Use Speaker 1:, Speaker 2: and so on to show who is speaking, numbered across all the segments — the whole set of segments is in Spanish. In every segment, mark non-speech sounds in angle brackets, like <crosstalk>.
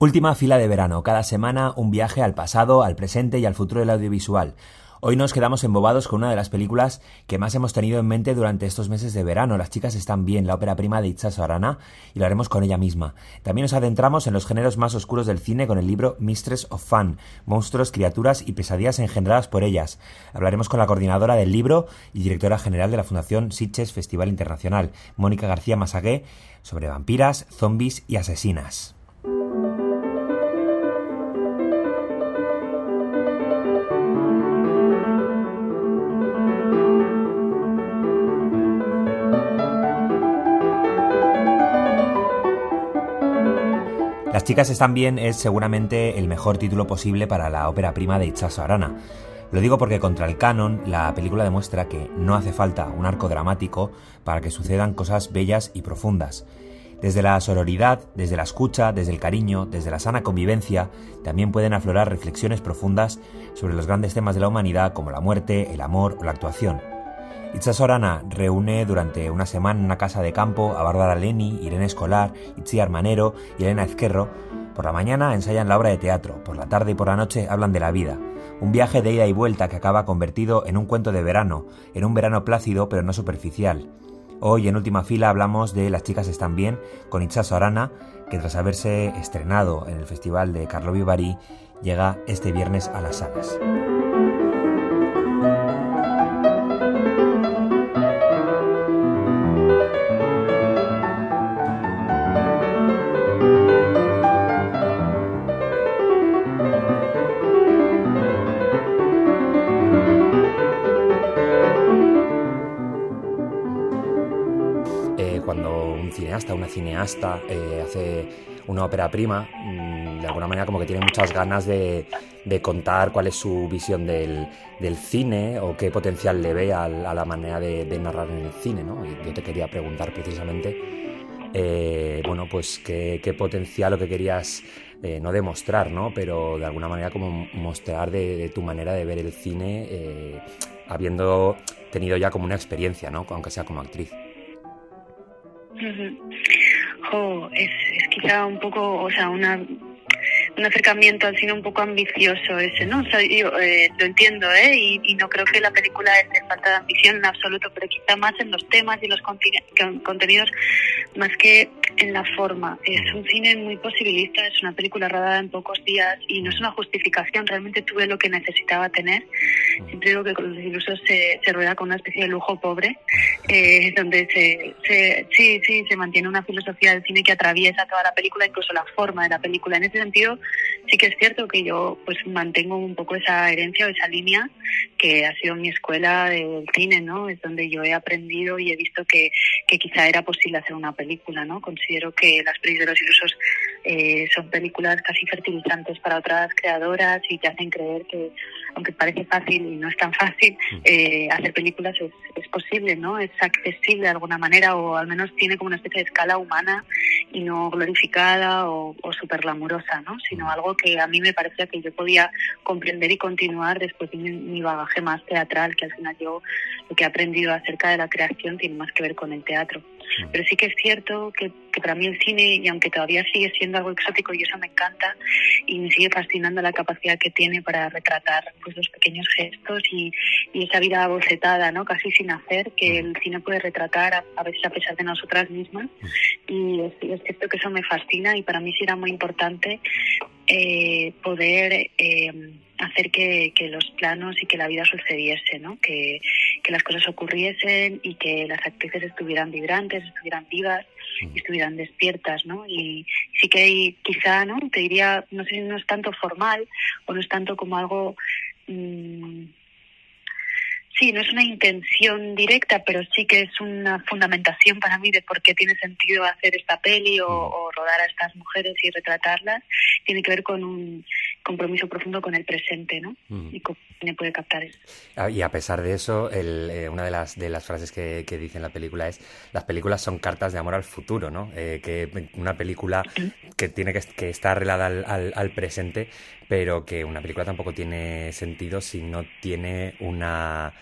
Speaker 1: Última fila de verano. Cada semana un viaje al pasado, al presente y al futuro del audiovisual. Hoy nos quedamos embobados con una de las películas que más hemos tenido en mente durante estos meses de verano. Las chicas están bien, la ópera prima de Itza Arana, y lo haremos con ella misma. También nos adentramos en los géneros más oscuros del cine con el libro Mistress of Fun, monstruos, criaturas y pesadillas engendradas por ellas. Hablaremos con la coordinadora del libro y directora general de la Fundación Sitges Festival Internacional, Mónica García Masagué, sobre vampiras, zombies y asesinas. Chicas están bien es seguramente el mejor título posible para la ópera prima de Itzazo Arana. Lo digo porque contra el canon, la película demuestra que no hace falta un arco dramático para que sucedan cosas bellas y profundas. Desde la sororidad, desde la escucha, desde el cariño, desde la sana convivencia, también pueden aflorar reflexiones profundas sobre los grandes temas de la humanidad como la muerte, el amor o la actuación. Itza Sorana reúne durante una semana en una casa de campo a Bárbara Leni, Irene Escolar, Itzi Armanero y Elena Ezquerro. Por la mañana ensayan la obra de teatro, por la tarde y por la noche hablan de la vida. Un viaje de ida y vuelta que acaba convertido en un cuento de verano, en un verano plácido pero no superficial. Hoy en última fila hablamos de Las chicas están bien con Itza Sorana, que tras haberse estrenado en el Festival de Carlo Vivari, llega este viernes a las salas. Cineasta, una cineasta, eh, hace una ópera prima, mm, de alguna manera como que tiene muchas ganas de, contar cuál es su visión del, cine o qué potencial le ve a, la manera de, narrar en el cine, ¿no? Y yo te quería preguntar precisamente, eh, bueno, pues qué, potencial lo que querías, eh, no demostrar, ¿no? Pero de alguna manera como mostrar de, tu manera de ver el cine, habiendo tenido ya como una experiencia, ¿no? Aunque sea como actriz
Speaker 2: es, es quizá un poco, o sea, una un acercamiento al cine un poco ambicioso ese, ¿no? O yo eh, lo entiendo, ¿eh? Y, y, no creo que la película es de falta de ambición en absoluto, pero quizá más en los temas y los contenidos más que en la forma. Es un cine muy posibilista, es una película rodada en pocos días y no es una justificación, realmente tuve lo que necesitaba tener. Siempre digo que con los ilusos se, se rueda con una especie de lujo pobre, eh, donde se, se, sí, sí, se mantiene una filosofía del cine que atraviesa toda la película, incluso la forma de la película. En ese sentido, sí que es cierto que yo pues mantengo un poco esa herencia o esa línea que ha sido mi escuela del cine, ¿no? Es donde yo he aprendido y he visto que, que quizá era posible hacer una película, ¿no? Considero que Las Pelis de los Ilusos eh, son películas casi fertilizantes para otras creadoras y te hacen creer que, aunque parece fácil y no es tan fácil, mm. eh, hacer películas es, es posible, ¿no? Es accesible de alguna manera o al menos tiene como una especie de escala humana y no glorificada o, o súper glamurosa, ¿no? Sino algo que a mí me parecía que yo podía comprender y continuar después de mi, bagaje más teatral, que al final yo lo que he aprendido acerca de la creación tiene más que ver con el teatro. Mm. Pero sí que es cierto que, que, para mí el cine, y aunque todavía sigue siendo algo exótico y eso me encanta, y me sigue fascinando la capacidad que tiene para retratar pues los pequeños gestos y, y esa vida bocetada, ¿no? casi sin hacer, que mm. el cine puede retratar a, a veces a pesar de nosotras mismas. Mm. Y es, es, cierto que eso me fascina y para mí sí era muy importante eh, poder eh, hacer que, que, los planos y que la vida sucediese, ¿no? Que, que, las cosas ocurriesen y que las actrices estuvieran vibrantes, estuvieran vivas y estuvieran despiertas, ¿no? Y sí que hay, quizá, ¿no? Te diría, no sé si no es tanto formal o no es tanto como algo... Mmm, sí, no es una intención directa, pero sí que es una fundamentación para mí de por qué tiene sentido hacer esta peli o, o rodar a estas mujeres y retratarlas. Tiene que ver con un compromiso profundo con el presente, ¿no? Y cómo me puede captar eso.
Speaker 1: Ah, y a pesar de eso, el, eh, una de las, de las frases que, que, dice en la película es las películas son cartas de amor al futuro, ¿no? Eh, que una película que tiene que, que estar arreglada al, al, al presente, pero que una película tampoco tiene sentido si no tiene una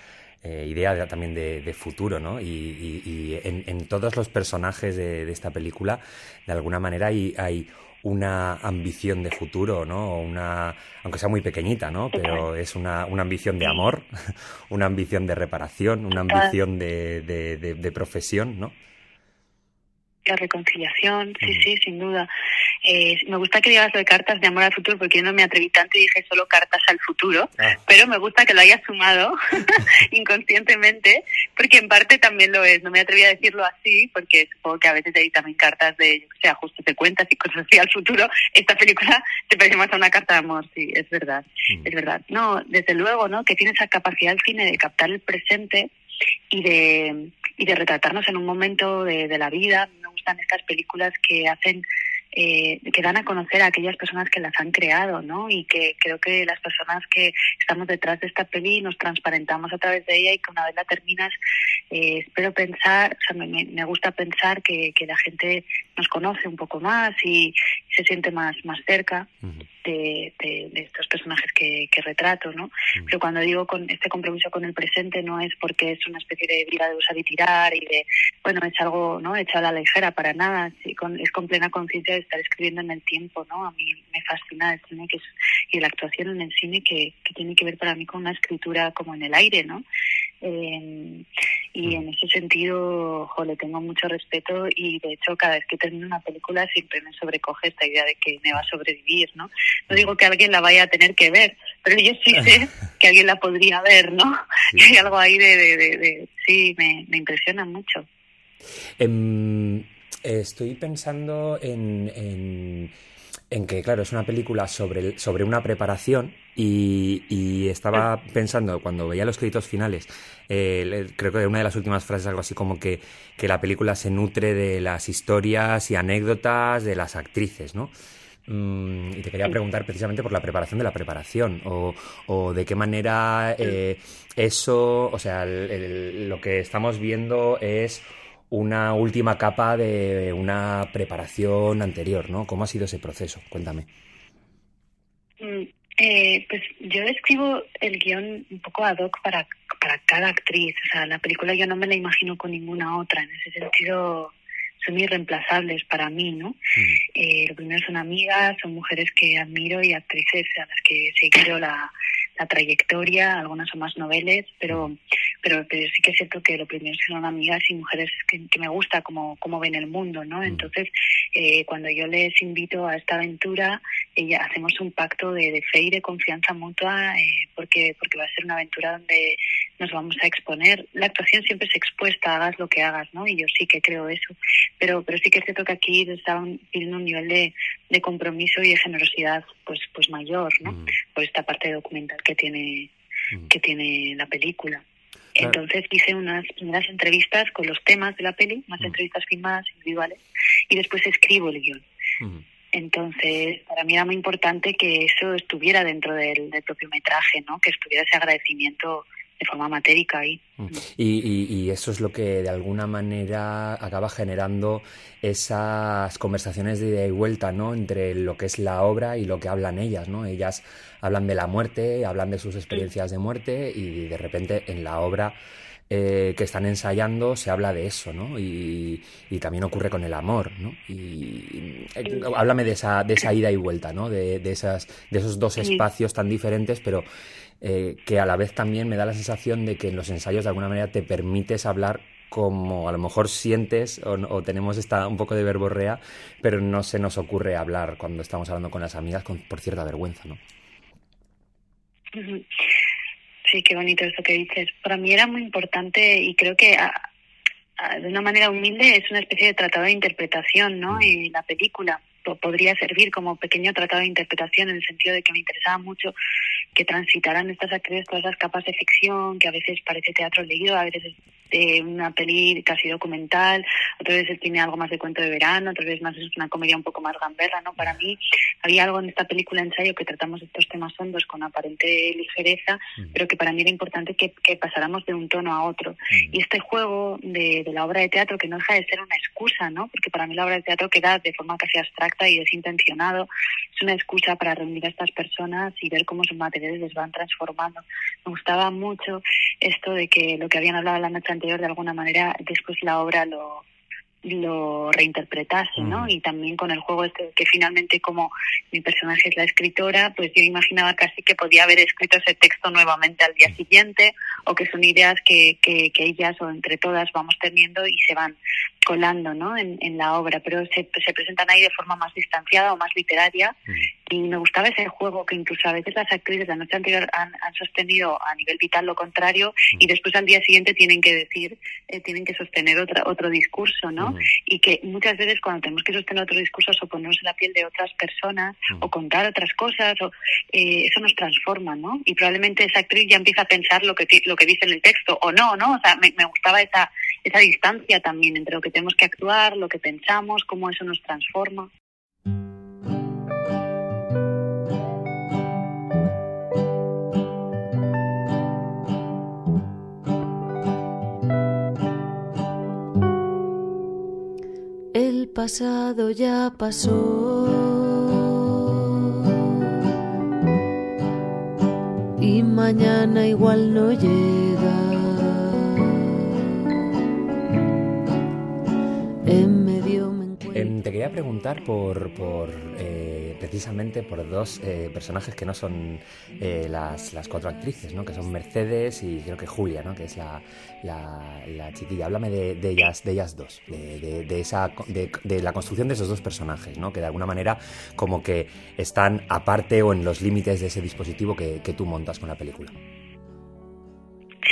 Speaker 1: eh, idea de, también de, de, futuro, ¿no? Y, y, y en, en, todos los personajes de, de, esta película, de alguna manera, hay, hay una ambición de futuro, ¿no? Una, aunque sea muy pequeñita, ¿no? Pero es una, una ambición de amor, <laughs> una ambición de reparación, una ambición de, de, de profesión, ¿no?
Speaker 2: La reconciliación, sí, sí, sin duda. Eh, me gusta que digas lo de cartas de amor al futuro porque yo no me atreví tanto y dije solo cartas al futuro, ah. pero me gusta que lo hayas sumado <laughs> <laughs> inconscientemente porque en parte también lo es. No me atreví a decirlo así porque supongo que a veces hay también cartas de, yo sea, justo te cuentas y cosas así al futuro. Esta película <laughs> te parece más a una carta de amor, sí, es verdad, mm. es verdad. No, desde luego, ¿no? Que tiene esa capacidad el cine de captar el presente y de y de retratarnos en un momento de, de la vida. Gustan estas películas que hacen eh, que dan a conocer a aquellas personas que las han creado, ¿no? Y que creo que las personas que estamos detrás de esta peli nos transparentamos a través de ella y que una vez la terminas, eh, espero pensar, o sea, me, me gusta pensar que, que, la gente nos conoce un poco más y se siente más, más cerca de, de, estos personajes que, que retrato, ¿no? Pero cuando digo con este compromiso con el presente no es porque es una especie de vida de usar y tirar y de, bueno, es algo, ¿no? Echado a la ligera para nada, sí, con, es con plena conciencia estar escribiendo en el tiempo, ¿no? A mí me fascina el cine que es, y la actuación en el cine que, que tiene que ver para mí con una escritura como en el aire, ¿no? Eh, y mm. en ese sentido, jo, le tengo mucho respeto y de hecho cada vez que termino una película siempre me sobrecoge esta idea de que me va a sobrevivir, ¿no? No digo que alguien la vaya a tener que ver, pero yo sí sé <laughs> que alguien la podría ver, ¿no? Que hay algo ahí de, de, de, sí, me, me impresiona mucho.
Speaker 1: Eh, Estoy pensando en, en, que, claro, es una película sobre, sobre una preparación y, estaba pensando, cuando veía los créditos finales, eh, creo que una de las últimas frases algo así como que, que la película se nutre de las historias y anécdotas de las actrices, ¿no? Mm, y te quería preguntar precisamente por la preparación de la preparación o, o de qué manera eh, eso, o sea, lo que estamos viendo es una última capa de una preparación anterior, ¿no? ¿Cómo ha sido ese proceso? Cuéntame.
Speaker 2: Mm, eh, pues yo escribo el guion un poco ad hoc para, para cada actriz. O sea, la película yo no me la imagino con ninguna otra. En ese sentido, son irreemplazables para mí, ¿no? Mm. Eh, lo primero son amigas, son mujeres que admiro y actrices a las que he seguido la, la trayectoria, algunas son más noveles, pero, mm. pero, pero sí que es cierto que lo primero son amigas y mujeres que, que me gusta cómo, cómo ven el mundo, ¿no? Mm. Entonces, eh, cuando yo les invito a esta aventura, ella, hacemos un pacto de, de fe y de confianza mutua, eh, porque, porque va a ser una aventura donde nos vamos a exponer. La actuación siempre es expuesta, hagas lo que hagas, ¿no? Y yo sí que creo eso. Pero, pero sí que es cierto que aquí estaban pidiendo un nivel de, de compromiso y de generosidad, pues, pues mayor, ¿no? Mm. Por esta parte documental que tiene, mm. que tiene la película. Entonces hice unas primeras entrevistas con los temas de la peli, unas mm. entrevistas filmadas individuales, y después escribo el guion. Entonces, para mí era muy importante que eso estuviera dentro del, del propio metraje, ¿no? Que estuviera ese agradecimiento de forma matérica ahí.
Speaker 1: Mm. Y, y, eso es lo que de alguna manera acaba generando esas conversaciones de ida y vuelta, ¿no? Entre lo que es la obra y lo que hablan ellas, ¿no? Ellas hablan de la muerte, hablan de sus experiencias de muerte y de repente en la obra eh, que están ensayando se habla de eso, ¿no? Y, y también ocurre con el amor, ¿no? Y, eh, háblame de esa, de esa ida y vuelta, ¿no? De, de, esas, de esos dos espacios tan diferentes, pero eh, que a la vez también me da la sensación de que en los ensayos de alguna manera te permites hablar como a lo mejor sientes o, tenemos esta un poco de verborrea, pero no se nos ocurre hablar cuando estamos hablando con las amigas con, por cierta vergüenza, ¿no?
Speaker 2: Sí, qué bonito eso que dices. Para mí era muy importante y creo que de una manera humilde es una especie de tratado de interpretación, ¿no? Mm. En la película podría servir como pequeño tratado de interpretación en el sentido de que me interesaba mucho que transitaran estas actrices todas las capas de ficción, que a veces parece teatro leído, a veces de una peli casi documental, otras veces tiene algo más de cuento de verano, otras veces más es una comedia un poco más gamberra, ¿no? Para mí había algo en esta película ensayo que tratamos estos temas hondos con aparente ligereza, pero que para mí era importante que, que pasáramos de un tono a otro. Y este juego de, de la obra de teatro, que no deja de ser una excusa, ¿no? Porque para mí la obra de teatro queda de forma casi abstracta y desintencionado, es una excusa para reunir a estas personas y ver cómo sus materiales les van transformando. Me gustaba mucho esto de que lo que habían hablado la noche anterior de alguna manera después la obra lo lo reinterpretase, ¿no? Y también con el juego este, que finalmente como mi personaje es la escritora, pues yo imaginaba casi que podía haber escrito ese texto nuevamente al día siguiente o que son ideas que, que, que ellas o entre todas vamos teniendo y se van colando ¿no? en, en la obra, pero se, se, presentan ahí de forma más distanciada o más literaria. Y me gustaba ese juego que incluso a veces las actrices la noche anterior han, han sostenido a nivel vital lo contrario y después al día siguiente tienen que decir, eh, tienen que sostener otra, otro discurso, ¿no? Y que muchas veces cuando tenemos que sostener otro discurso o ponernos en la piel de otras personas o contar otras cosas, o, eh, eso nos transforma, ¿no? Y probablemente esa actriz ya empieza a pensar lo que, lo que dice en el texto o no, ¿no? O sea, me, me gustaba esa, esa distancia también entre lo que tenemos que actuar, lo que pensamos, cómo eso nos transforma.
Speaker 3: El pasado ya pasó. Y mañana igual no llega.
Speaker 1: Quería preguntar por, por eh, precisamente por dos eh, personajes que no son eh, las, las, cuatro actrices, ¿no? que son Mercedes y creo que Julia, ¿no? que es la, la, la chiquilla. Háblame de, de, ellas, de ellas dos, de, de, de esa, de, la construcción de esos dos personajes, ¿no? que de alguna manera como que están aparte o en los límites de ese dispositivo que, que tú montas con la película.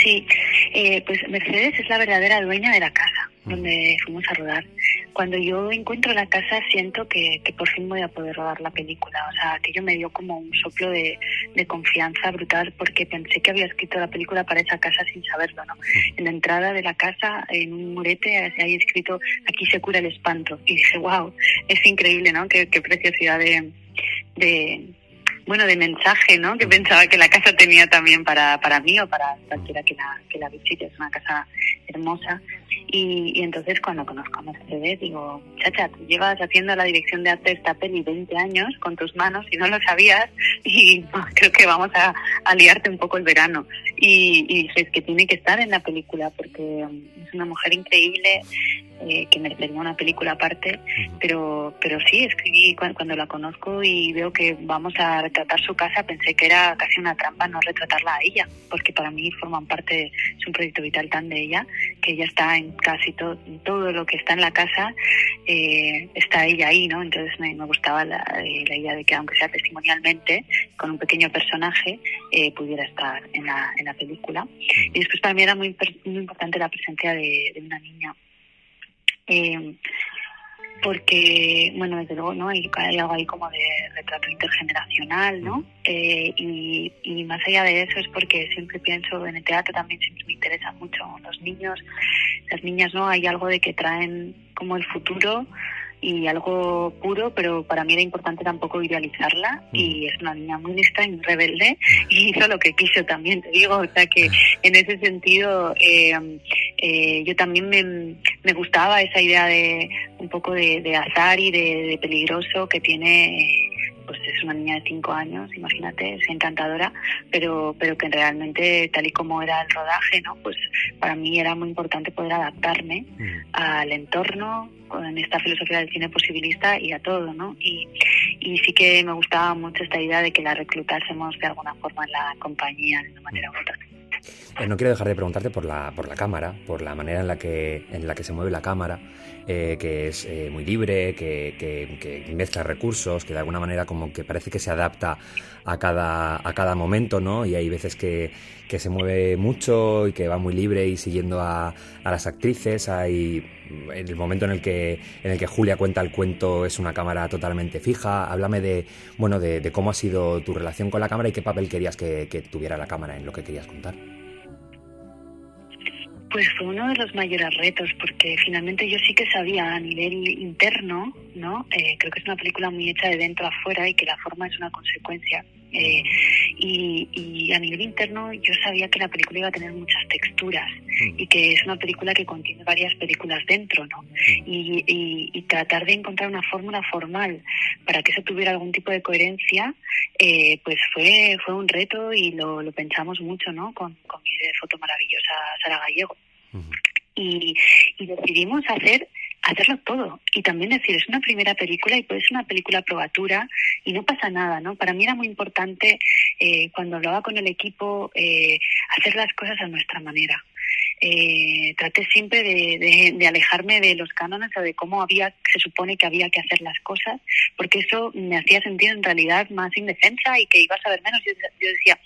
Speaker 2: Sí, eh, pues Mercedes es la verdadera dueña de la casa donde fuimos a rodar. Cuando yo encuentro la casa siento que, que por fin voy a poder rodar la película. O sea, aquello me dio como un soplo de, de confianza brutal porque pensé que había escrito la película para esa casa sin saberlo, ¿no? En la entrada de la casa, en un murete, hay escrito aquí se cura el espanto. Y dije, wow, es increíble, ¿no? Qué, qué preciosidad de, de bueno, de mensaje, ¿no? Que pensaba que la casa tenía también para, para mí o para cualquiera que la, que la visite. Es una casa hermosa. Y, y entonces cuando conozco a Mercedes digo, chacha, tú llevas haciendo la dirección de arte de esta peli 20 años con tus manos y no lo sabías y oh, <laughs> creo que vamos a, a, liarte un poco el verano. Y, y dije, es que tiene que estar en la película porque es una mujer increíble, eh, que merecería una película aparte, pero pero sí, escribí cuando, cuando, la conozco y veo que vamos a retratar su casa, pensé que era casi una trampa no retratarla a ella, porque para mí forman parte, es un proyecto vital tan de ella, que ella está en casi todo, todo lo que está en la casa, eh, está ella ahí, ¿no? Entonces me, me gustaba la, eh, la, idea de que aunque sea testimonialmente, con un pequeño personaje, eh, pudiera estar en la, en la película. Y después para mí era muy, muy importante la presencia de, de una niña eh, porque, bueno, desde luego, ¿no? Hay, hay, algo ahí como de retrato intergeneracional, ¿no? Eh, y, y, más allá de eso es porque siempre pienso en el teatro también siempre me interesa mucho los niños, las niñas, ¿no? Hay algo de que traen como el futuro y algo puro, pero para mí era importante tampoco idealizarla. Y es una niña muy lista y muy rebelde <laughs> y hizo lo que quiso también, te digo, o sea que en ese sentido eh, eh, yo también me, me, gustaba esa idea de un poco de, de azar y de, de, peligroso que tiene pues es una niña de cinco años, imagínate, es encantadora, pero, pero que realmente tal y como era el rodaje, ¿no? Pues para mí era muy importante poder adaptarme mm. al entorno, en esta filosofía del cine posibilista y a todo, ¿no? Y, y sí que me gustaba mucho esta idea de que la reclutásemos de alguna forma en la compañía de una manera u otra.
Speaker 1: Eh, no quiero dejar de preguntarte por la, por la cámara, por la manera en la que, en la que se mueve la cámara, eh, que es eh, muy libre, que, que, mezcla recursos, que de alguna manera como que parece que se adapta a cada, a cada momento, ¿no? Y hay veces que, que se mueve mucho y que va muy libre y siguiendo a, a las actrices. Hay el momento en el que en el que Julia cuenta el cuento es una cámara totalmente fija. Háblame de bueno de, de cómo ha sido tu relación con la cámara y qué papel querías que, que tuviera la cámara en lo que querías contar.
Speaker 2: Pues fue uno de los mayores retos, porque finalmente yo sí que sabía a nivel interno, ¿no? Eh, creo que es una película muy hecha de dentro a afuera y que la forma es una consecuencia. Eh, y, y, a nivel interno yo sabía que la película iba a tener muchas texturas y que es una película que contiene varias películas dentro, ¿no? Y, y, y tratar de encontrar una fórmula formal para que eso tuviera algún tipo de coherencia, eh, pues fue fue un reto y lo, lo pensamos mucho, ¿no? Con, con mi foto maravillosa Sara Gallego. Uh -huh. y, y decidimos hacer hacerlo todo y también decir, es una primera película y puede ser una película probatura y no pasa nada, ¿no? Para mí era muy importante eh, cuando hablaba con el equipo eh, hacer las cosas a nuestra manera eh, traté siempre de, de, alejarme de los cánones o de cómo había se supone que había que hacer las cosas, porque eso me hacía sentir en realidad más indefensa y que iba a saber menos. Yo, decía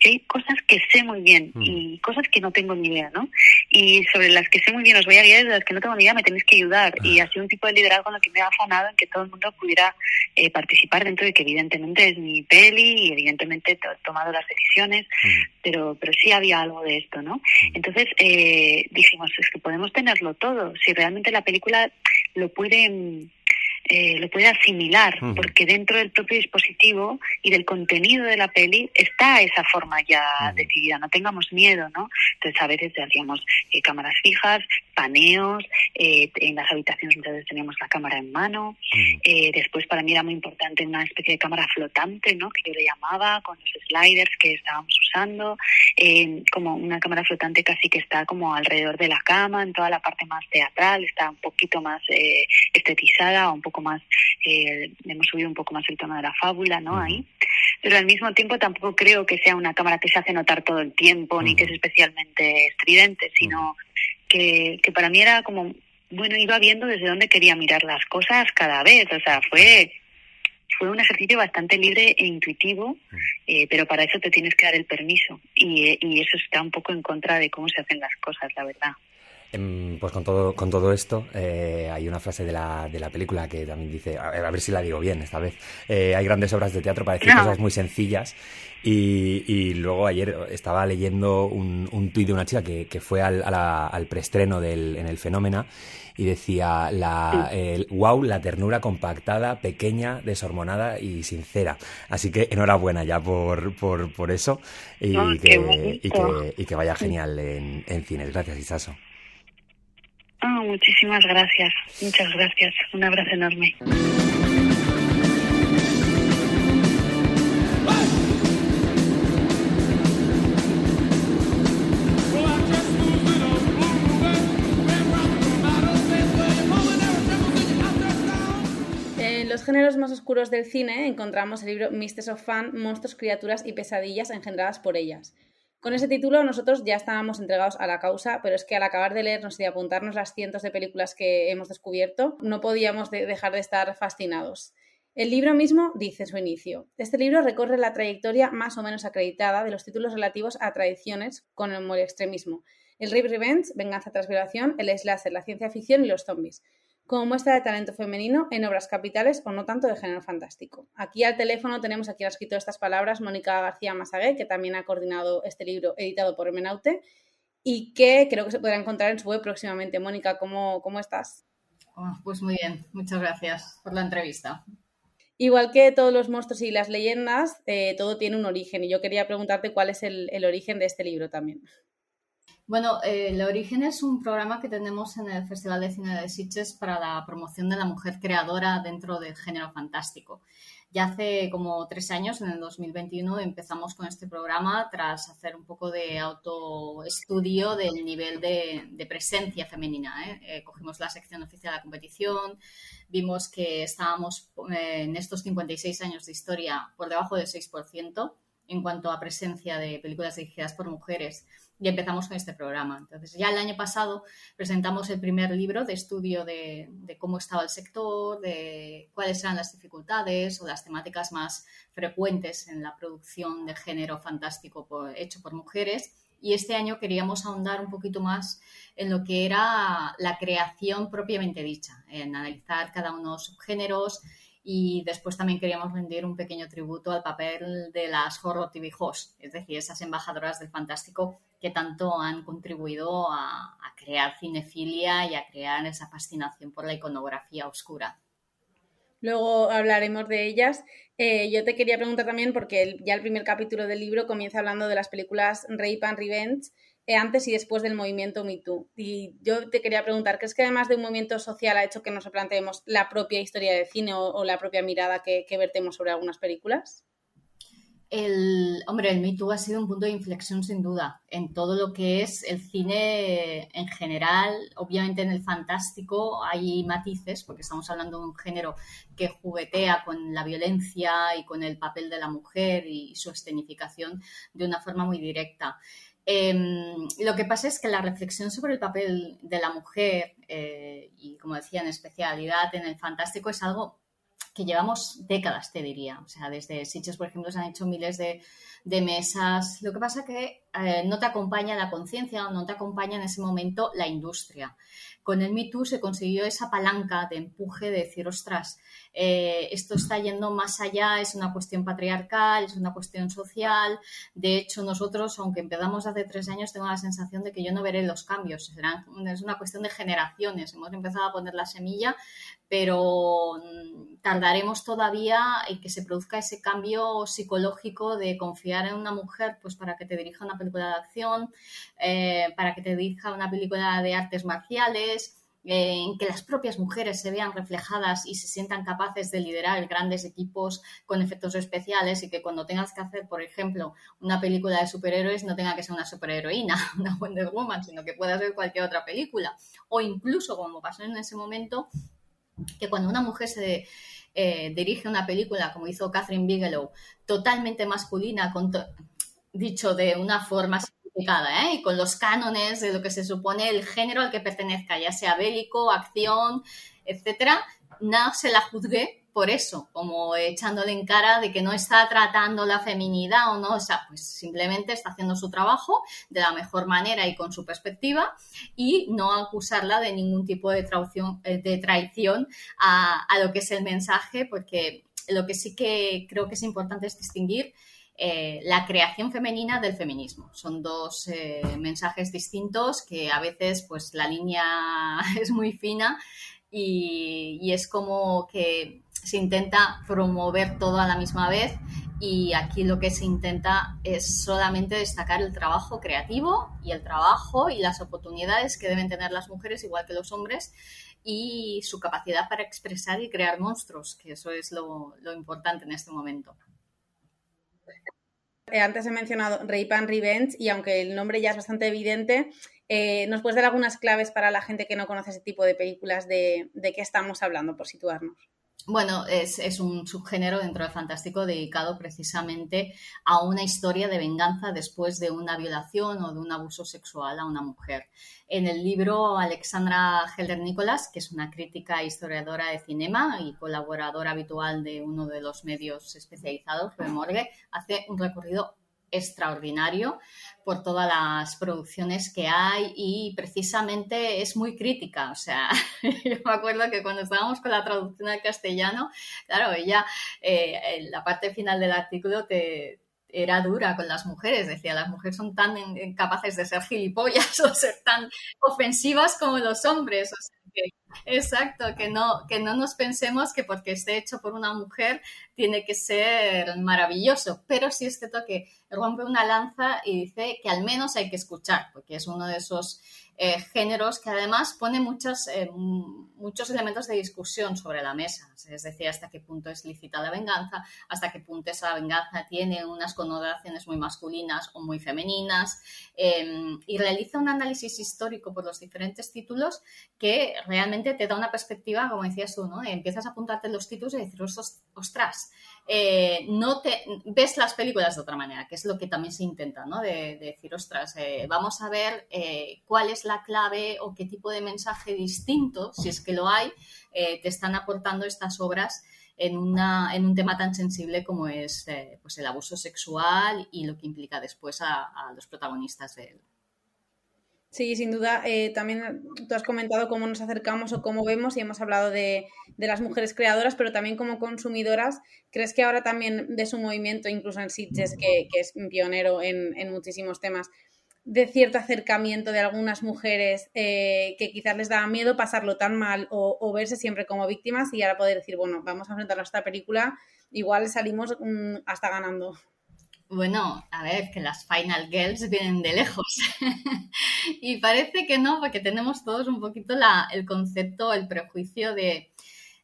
Speaker 2: que hay cosas que sé muy bien mm. y cosas que no tengo ni idea, ¿no? Y sobre las que sé muy bien os voy a guiar y de las que no tengo ni idea me tenéis que ayudar. Y así un tipo de liderazgo en el que me ha afanado en que todo el mundo pudiera eh, participar dentro de que evidentemente es mi peli y evidentemente he tomado las decisiones, mm. pero, pero sí había algo de esto, ¿no? Mm. Entonces, eh, eh, dijimos, es que podemos tenerlo todo. Si realmente la película lo puede eh, lo puede asimilar, porque dentro del propio dispositivo y del contenido de la peli está esa forma ya decidida, no tengamos miedo, ¿no? Entonces a veces hacíamos eh, cámaras fijas, paneos, eh, en las habitaciones muchas veces teníamos la cámara en mano, después para mí era muy importante una especie de cámara flotante, ¿no? Que yo le llamaba, con los sliders que estábamos usando, como una cámara flotante casi que está como alrededor de la cama, en toda la parte más teatral, está un poquito más estetizada, un poco más, eh, hemos subido un poco más el tono de la fábula, ¿no? Ahí. Pero al mismo tiempo tampoco creo que sea una cámara que se hace notar todo el tiempo, ni que es especialmente estridente, sino que, que para mí era como, bueno, iba viendo desde dónde quería mirar las cosas cada vez, o sea, fue fue un ejercicio bastante libre e intuitivo, eh, pero para eso te tienes que dar el permiso y, y, eso está un poco en contra de cómo se hacen las cosas, la verdad.
Speaker 1: Em, pues con todo, con todo esto, eh, hay una frase de la, de la película que también dice, a ver, si la digo bien esta vez, eh, hay grandes obras de teatro para decir cosas muy sencillas y, y, luego ayer estaba leyendo un, un tuit de una chica que, que fue al, al preestreno del, en el Fenómena y decía, la, el, wow, la ternura compactada, pequeña, deshormonada y sincera. Así que enhorabuena ya por, por, por eso y, que, y, que, y, que, vaya genial en, en cines. Gracias, Isaso.
Speaker 2: Oh, muchísimas gracias, muchas gracias. Un abrazo enorme.
Speaker 4: En los géneros más oscuros del cine encontramos el libro Mistress of Fun, Monstruos, Criaturas y Pesadillas engendradas por ellas, con ese título nosotros ya estábamos entregados a la causa, pero es que al acabar de leernos y de apuntarnos las cientos de películas que hemos descubierto, no podíamos dejar de estar fascinados. El libro mismo dice su inicio. Este libro recorre la trayectoria más o menos acreditada de los títulos relativos a tradiciones con el extremismo. El Rape Revenge, Venganza tras violación, el slasher, la ciencia ficción y los zombies como muestra de talento femenino en obras capitales o no tanto de género fantástico. Aquí al teléfono tenemos a quien ha escrito estas palabras, Mónica García Masagué, que también ha coordinado este libro editado por Menaute y que creo que se podrá encontrar en su web próximamente. Mónica, ¿cómo, cómo estás?
Speaker 5: Oh, pues muy bien, muchas gracias por la entrevista.
Speaker 4: Igual que todos los monstruos y las leyendas, eh, todo tiene un origen y yo quería preguntarte cuál es el, el origen de este libro también.
Speaker 5: Bueno, eh, El Origen es un programa que tenemos en el Festival de Cine de Sitges para la promoción de la mujer creadora dentro del género fantástico. Ya hace como tres años, en el 2021, empezamos con este programa tras hacer un poco de autoestudio del nivel de, presencia femenina. ¿eh? Eh, cogimos la sección oficial de la competición, vimos que estábamos en estos 56 años de historia por debajo del 6% en cuanto a presencia de películas dirigidas por mujeres y empezamos con este programa. Entonces, ya el año pasado presentamos el primer libro de estudio de, cómo estaba el sector, de cuáles eran las dificultades o las temáticas más frecuentes en la producción de género fantástico hecho por mujeres. Y este año queríamos ahondar un poquito más en lo que era la creación propiamente dicha, en analizar cada uno de los subgéneros y después también queríamos rendir un pequeño tributo al papel de las horror TV hosts, es decir, esas embajadoras del fantástico que tanto han contribuido a, crear cinefilia y a crear esa fascinación por la iconografía oscura.
Speaker 4: Luego hablaremos de ellas. Eh, yo te quería preguntar también, porque ya el primer capítulo del libro comienza hablando de las películas Rape and Revenge, eh, antes y después del movimiento MeToo. Y yo te quería preguntar, ¿crees que además de un movimiento social ha hecho que nos planteemos la propia historia de cine o, la propia mirada que, vertemos sobre algunas películas?
Speaker 5: El, hombre, el Me Too ha sido un punto de inflexión sin duda en todo lo que es el cine en general. Obviamente en el fantástico hay matices, porque estamos hablando de un género que juguetea con la violencia y con el papel de la mujer y su escenificación de una forma muy directa. Em, lo que pasa es que la reflexión sobre el papel de la mujer eh, y, como decía, en especialidad en el fantástico es algo que llevamos décadas, te diría. O sea, desde Sitges, por ejemplo, se han hecho miles de, mesas. Lo que pasa es que eh, no te acompaña la conciencia, no te acompaña en ese momento la industria. Con el Me Too se consiguió esa palanca de empuje de decir, ostras, eh, esto está yendo más allá, es una cuestión patriarcal, es una cuestión social. De hecho, nosotros, aunque empezamos hace tres años, tengo la sensación de que yo no veré los cambios. es una cuestión de generaciones. Hemos empezado a poner la semilla, pero mm, tardaremos todavía en que se produzca ese cambio psicológico de confiar en una mujer pues para que te dirija una película de acción, eh, para que te dirija una película de artes marciales, en que las propias mujeres se vean reflejadas y se sientan capaces de liderar grandes equipos con efectos especiales y que cuando tengas que hacer, por ejemplo, una película de superhéroes no tenga que ser una superheroína, <laughs> una Wonder Woman, sino que pueda ser cualquier otra película. O incluso, como pasó en ese momento, que cuando una mujer se eh, dirige una película, como hizo Catherine Bigelow, totalmente masculina, dicho de una forma ¿eh? y con los cánones de lo que se supone el género al que pertenezca, ya sea bélico, acción, etcétera, no se la juzgue por eso, como echándole en cara de que no está tratando la feminidad o no, o sea, pues simplemente está haciendo su trabajo de la mejor manera y con su perspectiva y no acusarla de ningún tipo de traición, eh, de traición a, lo que es el mensaje, porque lo que sí que creo que es importante es distinguir eh, la creación femenina del feminismo. Son dos eh, mensajes distintos que a veces pues la línea <laughs> es muy fina y, es como que se intenta promover todo a la misma vez y aquí lo que se intenta es solamente destacar el trabajo creativo y el trabajo y las oportunidades que deben tener las mujeres igual que los hombres y su capacidad para expresar y crear monstruos, que eso es lo, importante en este momento.
Speaker 4: Eh, antes he mencionado Rape and Revenge y aunque el nombre ya es bastante evidente, eh, ¿Nos puedes dar algunas claves para la gente que no conoce ese tipo de películas de, de qué estamos hablando, por situarnos?
Speaker 5: Bueno, es, un subgénero dentro del fantástico dedicado precisamente a una historia de venganza después de una violación o de un abuso sexual a una mujer. En el libro, Alexandra Helder Nicolás, que es una crítica e historiadora de cinema y colaboradora habitual de uno de los medios especializados, de Morgue, hace un recorrido extraordinario por todas las producciones que hay y precisamente es muy crítica. O sea, <laughs> yo me acuerdo que cuando estábamos con la traducción al castellano, claro, ella, eh, en la parte final del artículo te, era dura con las mujeres, decía, las mujeres son tan capaces de ser gilipollas <laughs> o ser tan ofensivas como los hombres. Exacto, que no, que no nos pensemos que porque esté hecho por una mujer tiene que ser maravilloso, pero sí es cierto que rompe una lanza y dice que al menos hay que escuchar, porque es uno de esos eh, géneros que además pone muchos, eh, muchos elementos de discusión sobre la mesa. Es decir, hasta qué punto es lícita la venganza, hasta qué punto esa venganza tiene unas connotaciones muy masculinas o muy femeninas. Em, y realiza un análisis histórico por los diferentes títulos que realmente te da una perspectiva, como decías tú, ¿no? Empiezas a apuntarte los títulos y decir, ostras, eh, no te ves las películas de otra manera, que es lo que también se intenta, ¿no? De, decir, ostras, vamos a ver cuál es la clave o qué tipo de mensaje distinto, si es que lo hay, eh, te están aportando estas obras en, una, en un tema tan sensible como es eh, pues el abuso sexual y lo que implica después a, los protagonistas de él.
Speaker 4: Sí, sin duda. Eh, también tú has comentado cómo nos acercamos o cómo vemos y hemos hablado de, las mujeres creadoras, pero también como consumidoras. ¿Crees que ahora también de su movimiento, incluso en Sitges, que, es pionero en, en, muchísimos temas, de cierto acercamiento de algunas mujeres eh, que quizás les daba miedo pasarlo tan mal o, verse siempre como víctimas y ahora poder decir, bueno, vamos a enfrentarnos a esta película, igual salimos mm, hasta ganando.
Speaker 5: Bueno, a ver, que las Final Girls vienen de lejos. <laughs> y parece que no, porque tenemos todos un poquito la, el concepto, el prejuicio de,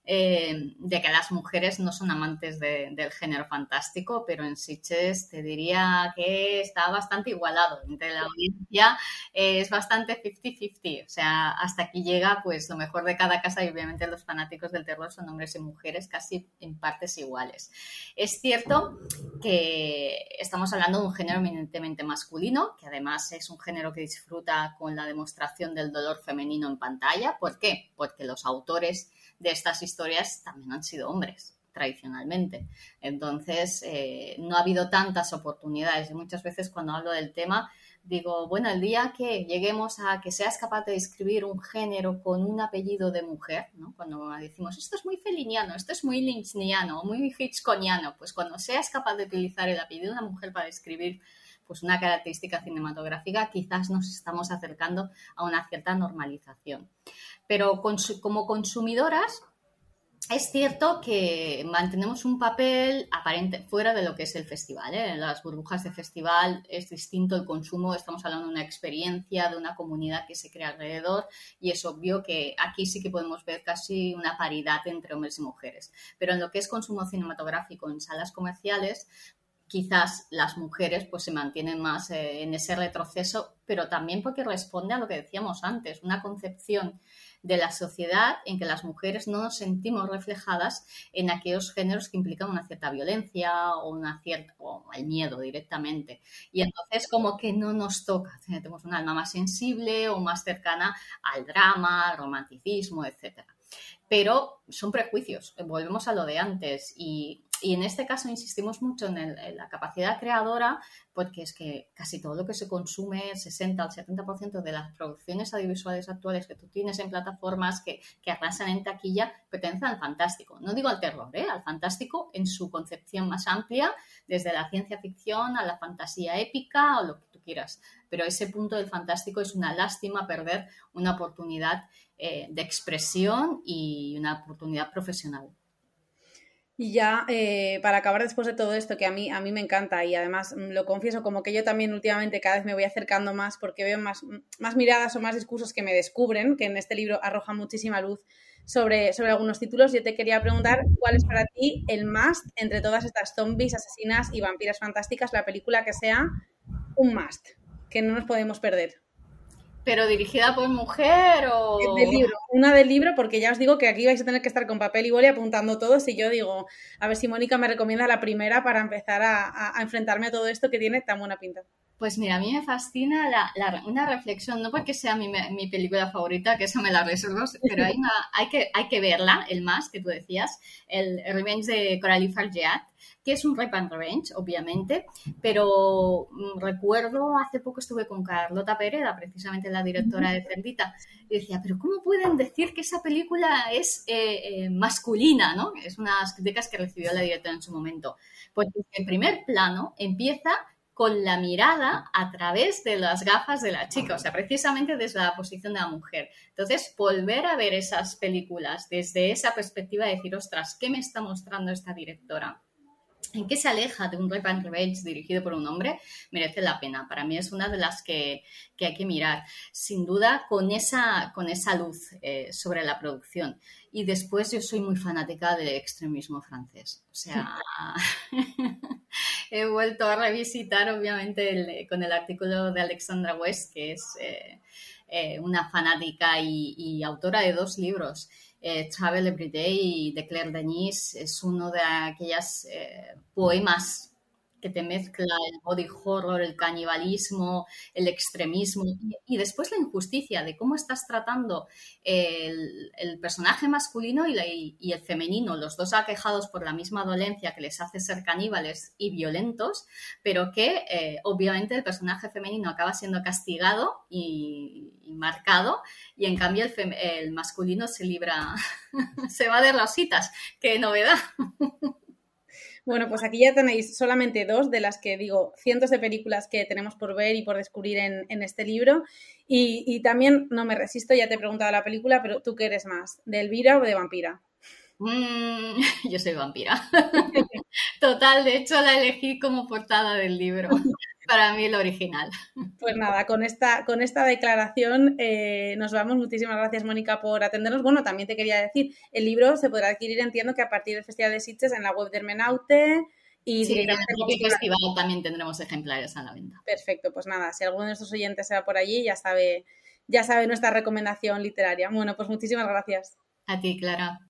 Speaker 5: eh, de que las mujeres no son amantes del género fantástico, pero en Sitges te diría que está bastante igualado. Entre la audiencia es bastante 50-50. O sea, hasta aquí llega pues lo mejor de cada casa y obviamente los fanáticos del terror son hombres y mujeres casi en partes iguales. Es cierto que estamos hablando de un género eminentemente masculino, que además es un género que disfruta con la demostración del dolor femenino en pantalla. ¿Por qué? Porque los autores de estas historias también han sido hombres tradicionalmente. Entonces, eh, no ha habido tantas oportunidades. Y muchas veces cuando hablo del tema, digo, bueno, el día que lleguemos a que seas capaz de escribir un género con un apellido de mujer, ¿no? cuando decimos, esto es muy feliniano, esto es muy lynchniano, muy hitchconiano, pues cuando seas capaz de utilizar el apellido de una mujer para escribir pues una característica cinematográfica, quizás nos estamos acercando a una cierta normalización. Pero como consumidoras, es cierto que mantenemos un papel aparente fuera de lo que es el festival. ¿eh? En las burbujas de festival es distinto el consumo, estamos hablando de una experiencia, de una comunidad que se crea alrededor y es obvio que aquí sí que podemos ver casi una paridad entre hombres y mujeres. Pero en lo que es consumo cinematográfico en salas comerciales, quizás las mujeres pues se mantienen más eh, en ese retroceso, pero también porque responde a lo que decíamos antes, una concepción de la sociedad en que las mujeres no nos sentimos reflejadas en aquellos géneros que implican una cierta violencia o una cierta o el miedo directamente. Y entonces como que no nos toca, tenemos un alma más sensible o más cercana al drama, al romanticismo, etcétera. Pero son prejuicios, volvemos a lo de antes y y en este caso insistimos mucho en, la capacidad creadora, porque es que casi todo lo que se consume, el 60 al 70% de las producciones audiovisuales actuales que tú tienes en plataformas que, que arrasan en taquilla, pertenecen al fantástico. No digo al terror, ¿eh? al fantástico en su concepción más amplia, desde la ciencia ficción a la fantasía épica o lo que tú quieras. Pero ese punto del fantástico es una lástima perder una oportunidad eh, de expresión y una oportunidad profesional.
Speaker 4: Y ya, eh, para acabar después de todo esto, que a mí, a mí me encanta y además mm, lo confieso como que yo también últimamente cada vez me voy acercando más porque veo más, mm, más miradas o más discursos que me descubren, que en este libro arroja muchísima luz sobre, sobre algunos títulos. Yo te quería preguntar cuál es para ti el must entre todas estas zombies, asesinas y vampiras fantásticas, la película que sea un must, que no nos podemos perder.
Speaker 5: ¿Pero dirigida por mujer o...?
Speaker 4: Del libro, una del libro, porque ya os digo que aquí vais a tener que estar con papel y boli apuntando todos y yo digo, a ver si Mónica me recomienda la primera para empezar a, enfrentarme a todo esto que tiene tan buena pinta.
Speaker 5: Pues mira, a mí me fascina una reflexión, no porque sea mi, mi, película favorita, que eso me la reservo, pero <laughs> hay, hay, que, hay que verla, el más que tú decías, el Revenge de Coralie Fargeat, que es un Rape and Revenge, obviamente, pero mm, recuerdo hace poco estuve con Carlota Pereda, precisamente la directora de Cerdita, y decía, pero ¿cómo pueden decir que esa película es eh, eh, masculina? ¿no? Es unas críticas que recibió la directora en su momento. Pues en primer plano empieza con la mirada a través de las gafas de la chica, o sea, precisamente desde la posición de la mujer. Entonces, volver a ver esas películas desde esa perspectiva, de decir, ostras, ¿qué me está mostrando esta directora? En qué se aleja de un Rape and Revenge dirigido por un hombre, merece la pena. Para mí es una de las que, hay que mirar, sin duda, con esa, con esa luz eh, sobre la producción. Y después yo soy muy fanática del extremismo francés. O sea, <laughs> he vuelto a revisitar, obviamente, con el artículo de Alexandra West, que es eh, eh, una fanática y autora de dos libros eh, Travel Every Day de Claire Denis es uno de aquellos eh, poemas que te mezcla el body horror, el canibalismo, el extremismo y, después la injusticia de cómo estás tratando el, personaje masculino y, el femenino, los dos aquejados por la misma dolencia que les hace ser caníbales y violentos, pero que eh, obviamente el personaje femenino acaba siendo castigado y, marcado y en cambio el, el masculino se libra, <laughs> se va de rositas. ¡Qué novedad! <laughs>
Speaker 4: Bueno, pues aquí ya tenéis solamente dos de las que digo, cientos de películas que tenemos por ver y por descubrir en, este libro. Y, también no me resisto, ya te he preguntado la película, pero ¿tú qué eres más? ¿De Elvira o de Vampira?
Speaker 5: Mm, yo soy vampira. <laughs> Total, de hecho la elegí como portada del libro. <laughs> Para mí el original.
Speaker 4: Pues nada, con esta, con esta declaración eh, nos vamos. Muchísimas gracias, Mónica, por atendernos. Bueno, también te quería decir, el libro se podrá adquirir, entiendo que a partir del Festival de Sitges en la web de Hermenaute. Y
Speaker 5: sí, en el festival también tendremos ejemplares a la venta.
Speaker 4: Perfecto, pues nada, si alguno de nuestros oyentes se va por allí, ya sabe, ya sabe nuestra recomendación literaria. Bueno, pues muchísimas gracias.
Speaker 5: A ti, Clara.